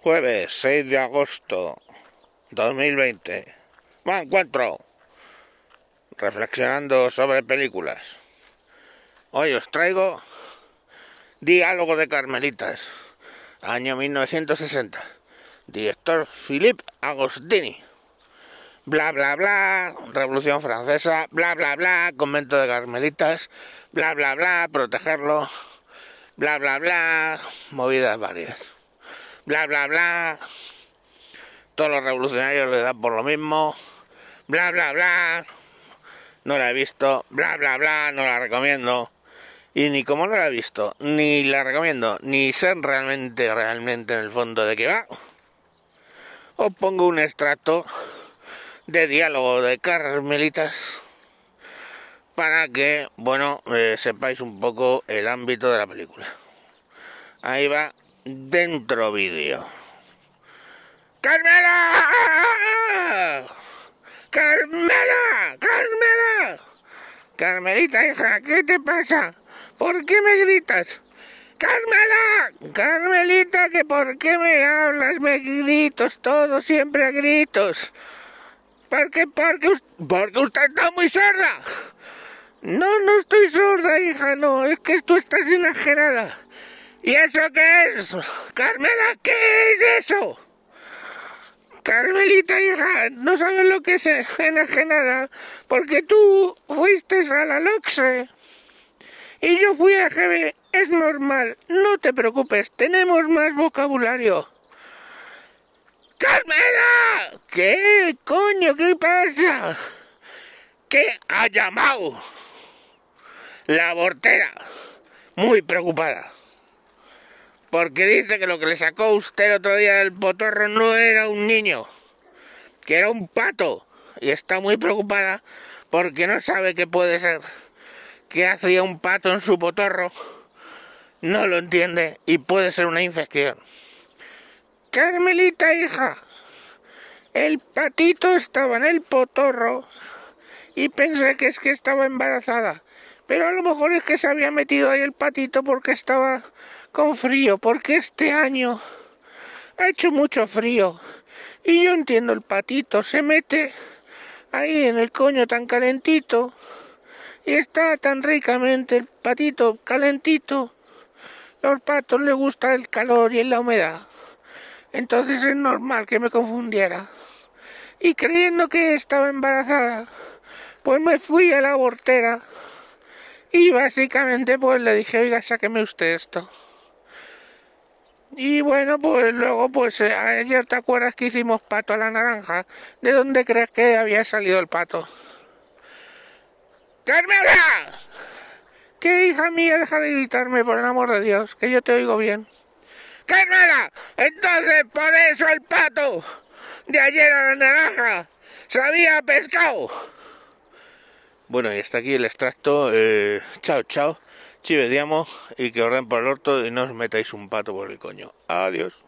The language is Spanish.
Jueves 6 de agosto 2020. Me encuentro reflexionando sobre películas. Hoy os traigo Diálogo de Carmelitas, año 1960. Director Philippe Agostini. Bla bla bla, Revolución Francesa, bla bla bla, convento de Carmelitas, bla bla bla, protegerlo, bla bla bla, movidas varias. Bla bla bla. Todos los revolucionarios le dan por lo mismo. Bla bla bla. No la he visto. Bla bla bla. No la recomiendo. Y ni como no la he visto, ni la recomiendo, ni sé realmente, realmente en el fondo de qué va, os pongo un extracto de diálogo de Carmelitas para que, bueno, eh, sepáis un poco el ámbito de la película. Ahí va dentro vídeo. ¡Carmela! ¡Carmela! ¡Carmela! Carmelita, hija, ¿qué te pasa? ¿Por qué me gritas? ¡Carmela! Carmelita, que por qué me hablas, me gritos, todo siempre a gritos. ¿Por qué? Porque, porque usted está muy sorda. No, no estoy sorda, hija, no, es que tú estás enajenada. ¿Y eso qué es? Carmela, ¿qué es eso? Carmelita, hija, no sabes lo que es enajenada, porque tú fuiste a la LOXE y yo fui a GB. Es normal, no te preocupes, tenemos más vocabulario. ¡Carmela! ¿Qué coño? ¿Qué pasa? ¿Qué ha llamado? La portera, muy preocupada. Porque dice que lo que le sacó usted el otro día del potorro no era un niño, que era un pato. Y está muy preocupada porque no sabe qué puede ser. ¿Qué hacía un pato en su potorro? No lo entiende y puede ser una infección. Carmelita, hija, el patito estaba en el potorro y pensé que es que estaba embarazada. Pero a lo mejor es que se había metido ahí el patito porque estaba con frío, porque este año ha hecho mucho frío. Y yo entiendo, el patito se mete ahí en el coño tan calentito y está tan ricamente el patito calentito. Los patos le gusta el calor y la humedad. Entonces es normal que me confundiera. Y creyendo que estaba embarazada, pues me fui a la abortera y básicamente pues le dije, oiga, sáqueme usted esto. Y bueno, pues luego, pues eh, ayer te acuerdas que hicimos pato a la naranja. ¿De dónde crees que había salido el pato? ¡Carmela! ¿Qué hija mía? Deja de gritarme, por el amor de Dios, que yo te oigo bien. ¡Carmela! Entonces por eso el pato de ayer a la naranja sabía pescado. Bueno, y hasta aquí el extracto. Eh, chao, chao. Chivediamo y que os por el orto y no os metáis un pato por el coño. Adiós.